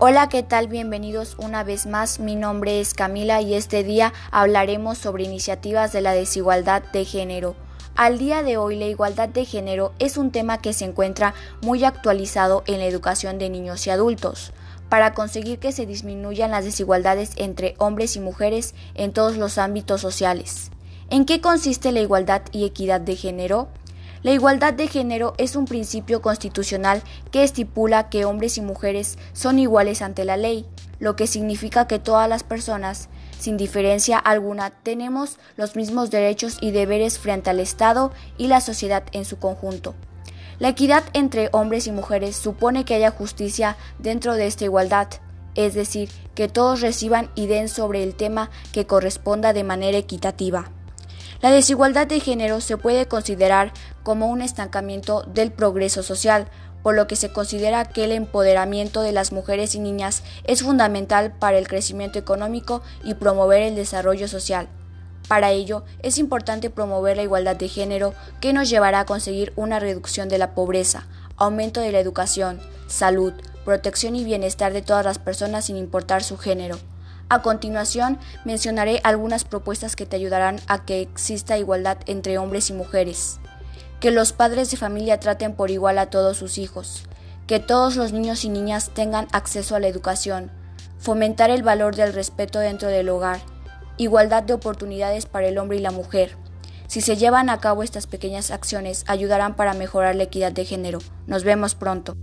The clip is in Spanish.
Hola, ¿qué tal? Bienvenidos una vez más. Mi nombre es Camila y este día hablaremos sobre iniciativas de la desigualdad de género. Al día de hoy la igualdad de género es un tema que se encuentra muy actualizado en la educación de niños y adultos, para conseguir que se disminuyan las desigualdades entre hombres y mujeres en todos los ámbitos sociales. ¿En qué consiste la igualdad y equidad de género? La igualdad de género es un principio constitucional que estipula que hombres y mujeres son iguales ante la ley, lo que significa que todas las personas, sin diferencia alguna, tenemos los mismos derechos y deberes frente al Estado y la sociedad en su conjunto. La equidad entre hombres y mujeres supone que haya justicia dentro de esta igualdad, es decir, que todos reciban y den sobre el tema que corresponda de manera equitativa. La desigualdad de género se puede considerar como un estancamiento del progreso social, por lo que se considera que el empoderamiento de las mujeres y niñas es fundamental para el crecimiento económico y promover el desarrollo social. Para ello, es importante promover la igualdad de género que nos llevará a conseguir una reducción de la pobreza, aumento de la educación, salud, protección y bienestar de todas las personas sin importar su género. A continuación, mencionaré algunas propuestas que te ayudarán a que exista igualdad entre hombres y mujeres. Que los padres de familia traten por igual a todos sus hijos. Que todos los niños y niñas tengan acceso a la educación. Fomentar el valor del respeto dentro del hogar. Igualdad de oportunidades para el hombre y la mujer. Si se llevan a cabo estas pequeñas acciones, ayudarán para mejorar la equidad de género. Nos vemos pronto.